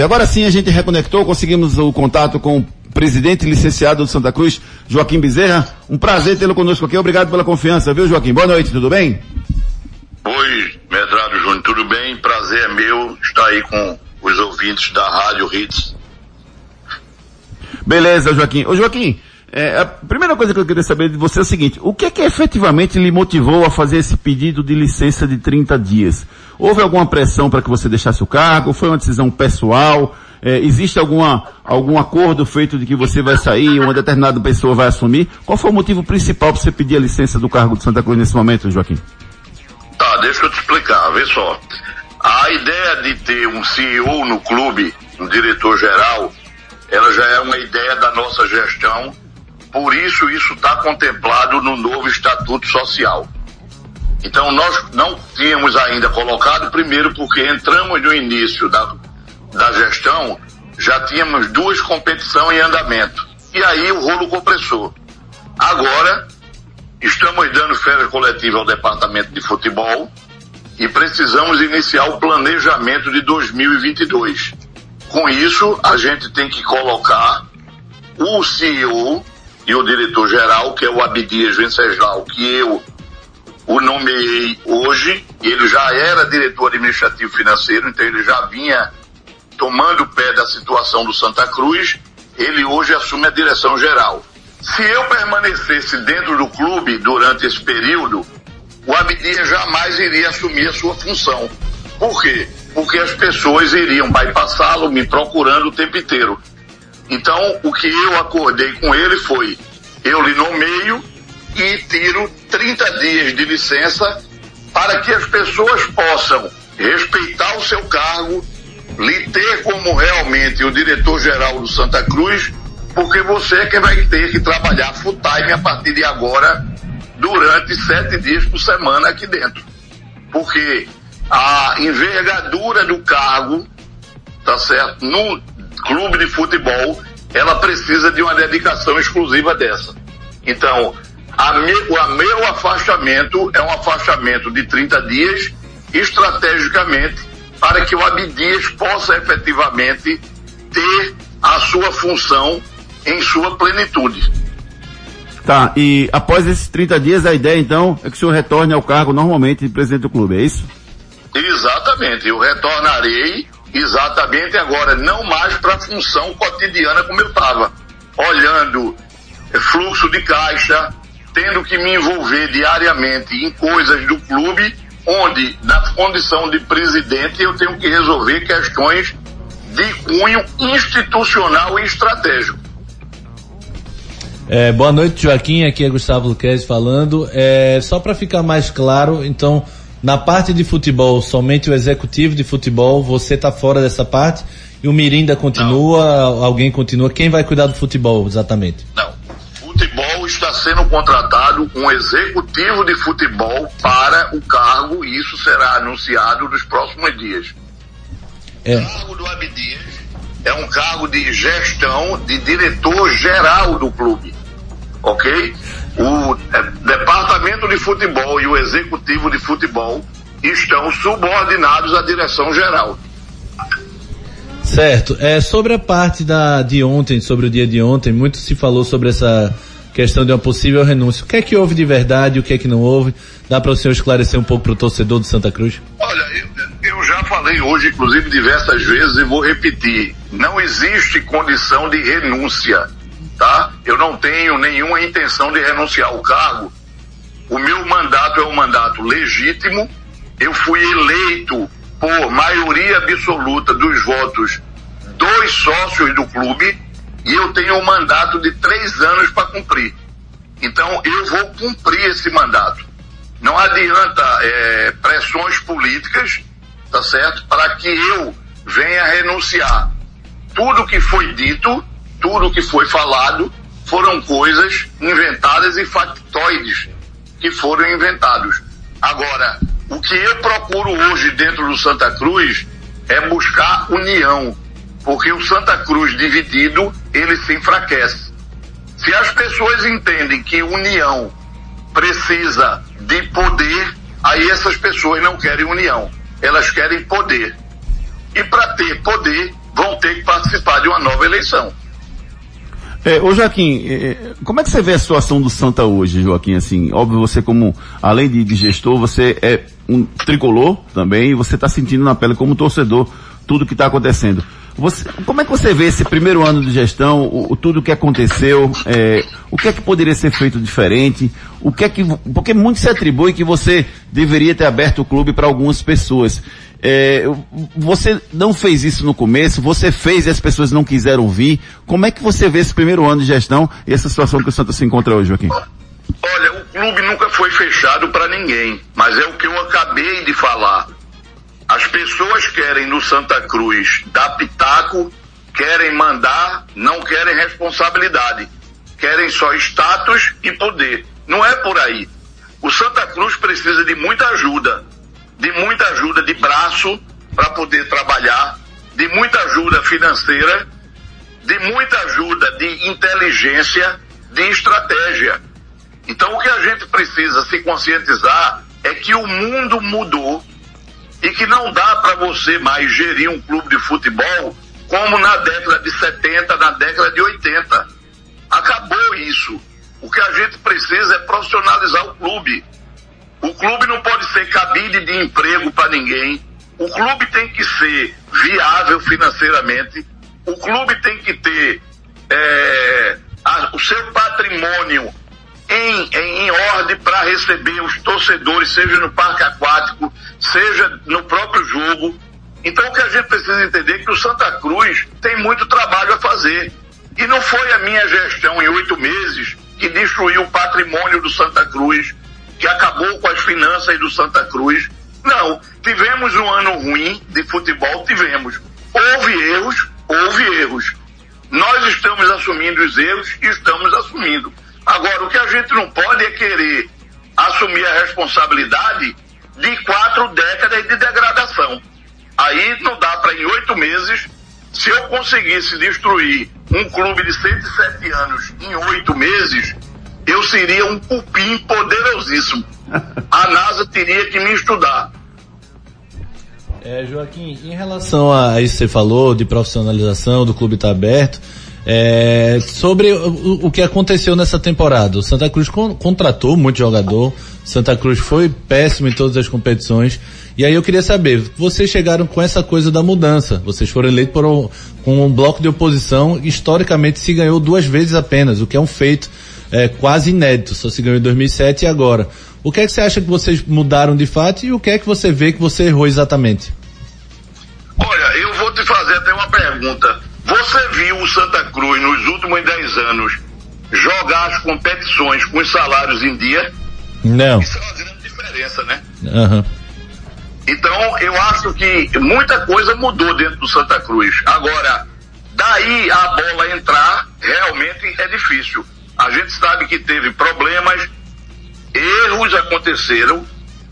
E agora sim a gente reconectou, conseguimos o contato com o presidente licenciado do Santa Cruz, Joaquim Bezerra. Um prazer tê-lo conosco aqui. Obrigado pela confiança, viu, Joaquim? Boa noite, tudo bem? Oi, Medrado Júnior, tudo bem? Prazer é meu estar aí com os ouvintes da Rádio Hits. Beleza, Joaquim. Ô, Joaquim, é, a primeira coisa que eu queria saber de você é o seguinte, o que é que efetivamente lhe motivou a fazer esse pedido de licença de 30 dias? Houve alguma pressão para que você deixasse o cargo? Foi uma decisão pessoal? É, existe alguma, algum acordo feito de que você vai sair, uma determinada pessoa vai assumir? Qual foi o motivo principal para você pedir a licença do cargo de Santa Cruz nesse momento, Joaquim? Tá, deixa eu te explicar, vê só. A ideia de ter um CEO no clube, um diretor geral, ela já é uma ideia da nossa gestão por isso, isso está contemplado no novo Estatuto Social. Então, nós não tínhamos ainda colocado, primeiro porque entramos no início da, da gestão, já tínhamos duas competições em andamento. E aí o rolo compressor. Agora, estamos dando férias coletiva ao departamento de futebol e precisamos iniciar o planejamento de 2022. Com isso, a gente tem que colocar o CEO e o diretor-geral, que é o Abdias Venceslau, que eu o nomeei hoje, ele já era diretor administrativo financeiro, então ele já vinha tomando pé da situação do Santa Cruz, ele hoje assume a direção geral. Se eu permanecesse dentro do clube durante esse período, o Abdias jamais iria assumir a sua função. Por quê? Porque as pessoas iriam bypassá-lo, me procurando o tempo inteiro. Então, o que eu acordei com ele foi, eu lhe nomeio e tiro 30 dias de licença para que as pessoas possam respeitar o seu cargo, lhe ter como realmente o diretor-geral do Santa Cruz, porque você é que vai ter que trabalhar full time a partir de agora, durante sete dias por semana aqui dentro. Porque a envergadura do cargo, tá certo, no clube de futebol, ela precisa de uma dedicação exclusiva dessa. Então, a me, o meu afastamento é um afastamento de 30 dias, estrategicamente, para que o Abdias possa efetivamente ter a sua função em sua plenitude. Tá, e após esses 30 dias, a ideia então é que o senhor retorne ao cargo normalmente de presidente do clube, é isso? Exatamente, eu retornarei exatamente agora, não mais para a função cotidiana como eu estava, olhando fluxo de caixa, tendo que me envolver diariamente em coisas do clube, onde na condição de presidente eu tenho que resolver questões de cunho institucional e estratégico. É, boa noite, Joaquim. Aqui é Gustavo Luquez falando. É, só para ficar mais claro, então, na parte de futebol, somente o executivo de futebol, você está fora dessa parte e o Mirinda continua, Não. alguém continua. Quem vai cuidar do futebol exatamente? Não. Futebol está sendo contratado um executivo de futebol para o cargo e isso será anunciado nos próximos dias. É. O cargo do Abdias é um cargo de gestão de diretor geral do clube. Ok? o é, departamento de futebol e o executivo de futebol estão subordinados à direção geral. Certo. É, sobre a parte da, de ontem, sobre o dia de ontem, muito se falou sobre essa questão de uma possível renúncia. O que é que houve de verdade, o que é que não houve? Dá para o senhor esclarecer um pouco para o torcedor do Santa Cruz? Olha, eu, eu já falei hoje, inclusive, diversas vezes e vou repetir. Não existe condição de renúncia tá? Eu não tenho nenhuma intenção de renunciar ao cargo. O meu mandato é um mandato legítimo. Eu fui eleito por maioria absoluta dos votos dos sócios do clube e eu tenho um mandato de três anos para cumprir. Então eu vou cumprir esse mandato. Não adianta é, pressões políticas, tá certo? Para que eu venha renunciar. Tudo que foi dito tudo que foi falado foram coisas inventadas e factoides que foram inventados. Agora, o que eu procuro hoje dentro do Santa Cruz é buscar união, porque o Santa Cruz dividido, ele se enfraquece. Se as pessoas entendem que união precisa de poder, aí essas pessoas não querem união, elas querem poder. E para ter poder, vão ter que participar de uma nova eleição. É, ô Joaquim, é, como é que você vê a situação do Santa hoje, Joaquim? Assim, óbvio, você como, além de, de gestor, você é um tricolor também e você está sentindo na pele como torcedor tudo que está acontecendo. Você, como é que você vê esse primeiro ano de gestão, o, o tudo que aconteceu, é, o que é que poderia ser feito diferente, o que é que, porque muito se atribui que você deveria ter aberto o clube para algumas pessoas. É, você não fez isso no começo, você fez e as pessoas não quiseram vir. Como é que você vê esse primeiro ano de gestão e essa situação que o Santa se encontra hoje, Joaquim? Olha, o clube nunca foi fechado para ninguém, mas é o que eu acabei de falar. As pessoas querem no Santa Cruz dar pitaco, querem mandar, não querem responsabilidade. Querem só status e poder. Não é por aí. O Santa Cruz precisa de muita ajuda de muita ajuda de braço para poder trabalhar, de muita ajuda financeira, de muita ajuda de inteligência, de estratégia. Então o que a gente precisa se conscientizar é que o mundo mudou e que não dá para você mais gerir um clube de futebol como na década de 70, na década de 80. Acabou isso. O que a gente precisa é profissionalizar o clube. O clube não pode ser cabide de emprego para ninguém. O clube tem que ser viável financeiramente. O clube tem que ter é, a, o seu patrimônio em, em, em ordem para receber os torcedores, seja no parque aquático, seja no próprio jogo. Então o que a gente precisa entender é que o Santa Cruz tem muito trabalho a fazer. E não foi a minha gestão em oito meses que destruiu o patrimônio do Santa Cruz, que acabou com as finanças do Santa Cruz. Não, tivemos um ano ruim de futebol, tivemos. Houve erros, houve erros. Nós estamos assumindo os erros e estamos assumindo. Agora, o que a gente não pode é querer assumir a responsabilidade de quatro décadas de degradação. Aí não dá para em oito meses, se eu conseguisse destruir um clube de 107 anos em oito meses, eu seria um cupim poderosíssimo. A NASA teria que me estudar. É, Joaquim, em relação a isso que você falou, de profissionalização, do clube estar tá aberto, é, sobre o, o, que aconteceu nessa temporada. O Santa Cruz con contratou muito jogador, Santa Cruz foi péssimo em todas as competições. E aí eu queria saber, vocês chegaram com essa coisa da mudança. Vocês foram eleitos por um, com um bloco de oposição, historicamente se ganhou duas vezes apenas, o que é um feito é, quase inédito, só se ganhou em 2007 e agora. O que é que você acha que vocês mudaram de fato e o que é que você vê que você errou exatamente? Olha, eu vou te fazer até uma pergunta. Você viu o Santa Cruz nos últimos 10 anos jogar as competições com os salários em dia? Não. Isso é uma grande diferença, né? Uhum. Então, eu acho que muita coisa mudou dentro do Santa Cruz. Agora, daí a bola entrar, realmente é difícil. A gente sabe que teve problemas, erros aconteceram,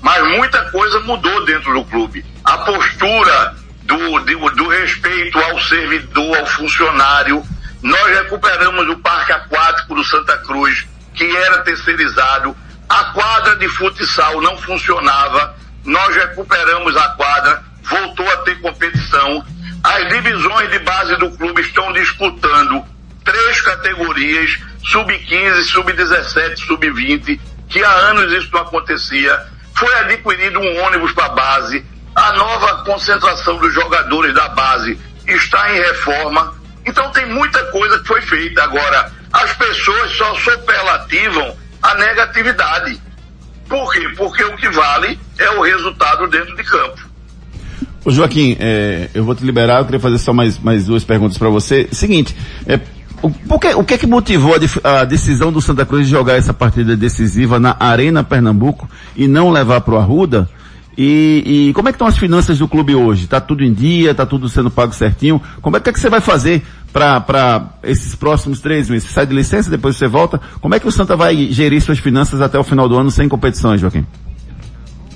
mas muita coisa mudou dentro do clube. A postura do, do, do respeito ao servidor, ao funcionário. Nós recuperamos o parque aquático do Santa Cruz, que era terceirizado. A quadra de futsal não funcionava. Nós recuperamos a quadra, voltou a ter competição. As divisões de base do clube estão disputando três categorias sub-15, sub-17, sub-20, que há anos isso não acontecia. Foi adquirido um ônibus para a base. A nova concentração dos jogadores da base está em reforma. Então tem muita coisa que foi feita. Agora, as pessoas só superlativam a negatividade. Por quê? Porque o que vale é o resultado dentro de campo. Ô Joaquim, é, eu vou te liberar, eu queria fazer só mais, mais duas perguntas para você. Seguinte, é, o, que, o que é que motivou a, a, decisão do Santa Cruz de jogar essa partida decisiva na Arena Pernambuco e não levar para o Arruda? E, e, como é que estão as finanças do clube hoje? Está tudo em dia? Está tudo sendo pago certinho? Como é que, é que você vai fazer para esses próximos três meses? Você sai de licença, depois você volta. Como é que o Santa vai gerir suas finanças até o final do ano sem competições, Joaquim?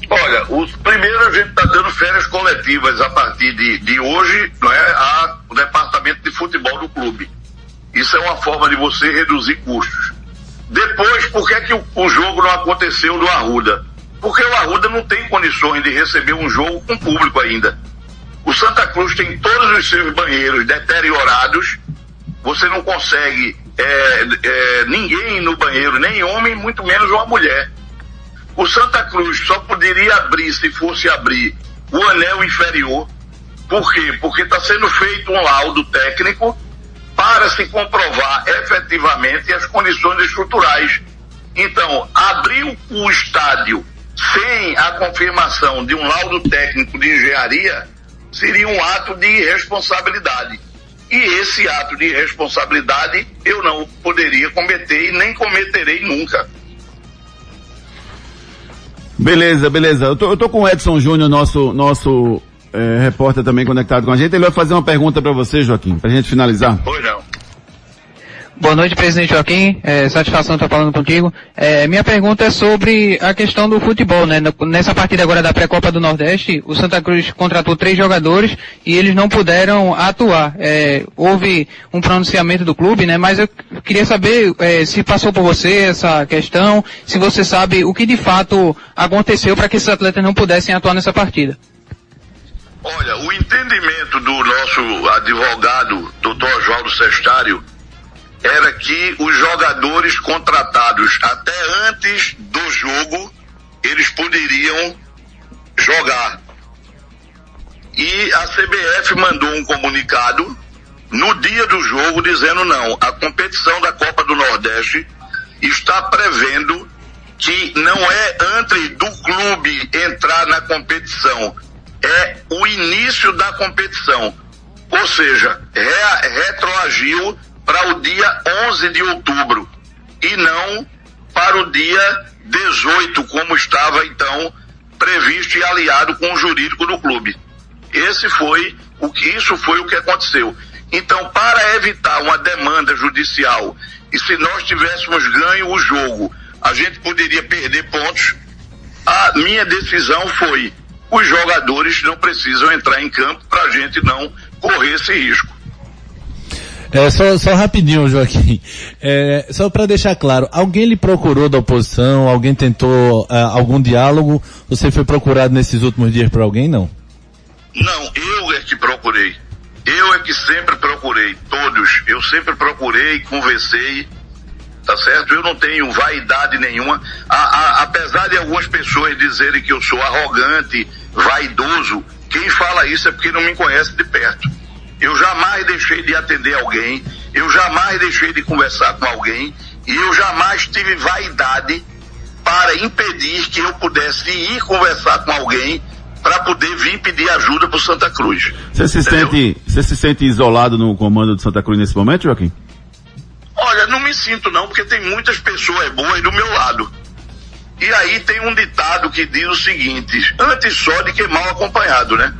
Olha, os, primeiro a gente está dando férias coletivas a partir de, de hoje, não é, o departamento de futebol do clube. Isso é uma forma de você reduzir custos. Depois, por que, é que o, o jogo não aconteceu no Arruda? Porque o Arruda não tem condições de receber um jogo com público ainda. O Santa Cruz tem todos os seus banheiros deteriorados, você não consegue é, é, ninguém no banheiro, nem homem, muito menos uma mulher. O Santa Cruz só poderia abrir, se fosse abrir, o anel inferior. Por quê? Porque está sendo feito um laudo técnico para se comprovar efetivamente as condições estruturais. Então, abrir o estádio sem a confirmação de um laudo técnico de engenharia seria um ato de irresponsabilidade. E esse ato de irresponsabilidade eu não poderia cometer e nem cometerei nunca. Beleza, beleza. Eu tô, eu tô com o Edson Júnior, nosso, nosso é, repórter também conectado com a gente. Ele vai fazer uma pergunta para você, Joaquim, pra gente finalizar. Pois não. Boa noite, presidente Joaquim. É, satisfação estar falando contigo. É, minha pergunta é sobre a questão do futebol, né? Nessa partida agora da pré-copa do Nordeste, o Santa Cruz contratou três jogadores e eles não puderam atuar. É, houve um pronunciamento do clube, né? Mas eu queria saber é, se passou por você essa questão, se você sabe o que de fato aconteceu para que esses atletas não pudessem atuar nessa partida. Olha, o entendimento do nosso advogado, doutor Oswaldo Sestário, era que os jogadores contratados até antes do jogo, eles poderiam jogar. E a CBF mandou um comunicado no dia do jogo dizendo não, a competição da Copa do Nordeste está prevendo que não é antes do clube entrar na competição, é o início da competição. Ou seja, re retroagiu para o dia 11 de outubro e não para o dia 18, como estava então previsto e aliado com o jurídico do clube. Esse foi o que isso foi o que aconteceu. Então, para evitar uma demanda judicial e se nós tivéssemos ganho o jogo, a gente poderia perder pontos. A minha decisão foi: os jogadores não precisam entrar em campo para a gente não correr esse risco. É, só, só rapidinho, Joaquim. É, só para deixar claro, alguém lhe procurou da oposição? Alguém tentou uh, algum diálogo? Você foi procurado nesses últimos dias por alguém? Não. Não, eu é que procurei. Eu é que sempre procurei, todos. Eu sempre procurei, conversei, tá certo? Eu não tenho vaidade nenhuma. A, a, apesar de algumas pessoas dizerem que eu sou arrogante, vaidoso, quem fala isso é porque não me conhece de perto. Eu jamais deixei de atender alguém, eu jamais deixei de conversar com alguém e eu jamais tive vaidade para impedir que eu pudesse ir conversar com alguém para poder vir pedir ajuda para Santa Cruz. Você se sente, você se sente isolado no comando de Santa Cruz nesse momento, Joaquim? Sinto não, porque tem muitas pessoas boas do meu lado. E aí tem um ditado que diz o seguinte, antes só de que mal acompanhado, né?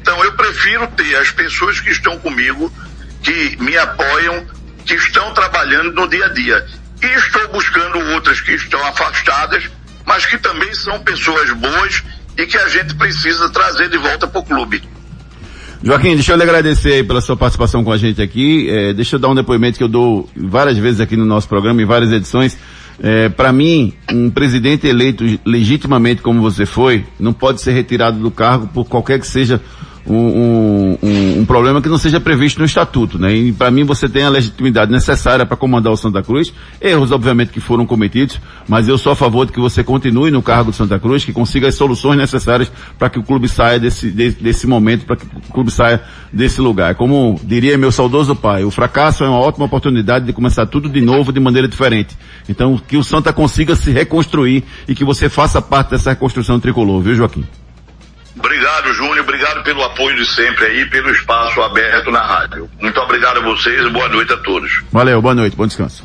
Então eu prefiro ter as pessoas que estão comigo, que me apoiam, que estão trabalhando no dia a dia. E estou buscando outras que estão afastadas, mas que também são pessoas boas e que a gente precisa trazer de volta para o clube. Joaquim, deixa eu lhe agradecer pela sua participação com a gente aqui. É, deixa eu dar um depoimento que eu dou várias vezes aqui no nosso programa, em várias edições. É, para mim, um presidente eleito legitimamente como você foi, não pode ser retirado do cargo por qualquer que seja um, um, um, problema que não seja previsto no estatuto, né? E para mim você tem a legitimidade necessária para comandar o Santa Cruz. Erros, obviamente, que foram cometidos, mas eu sou a favor de que você continue no cargo do Santa Cruz, que consiga as soluções necessárias para que o clube saia desse, desse, desse momento, para que o clube saia desse lugar. Como diria meu saudoso pai, o fracasso é uma ótima oportunidade de começar tudo de novo de maneira diferente. Então, que o Santa consiga se reconstruir e que você faça parte dessa reconstrução tricolor, viu, Joaquim? Obrigado, Júnior. Obrigado pelo apoio de sempre aí, pelo espaço aberto na rádio. Muito obrigado a vocês e boa noite a todos. Valeu, boa noite, bom descanso.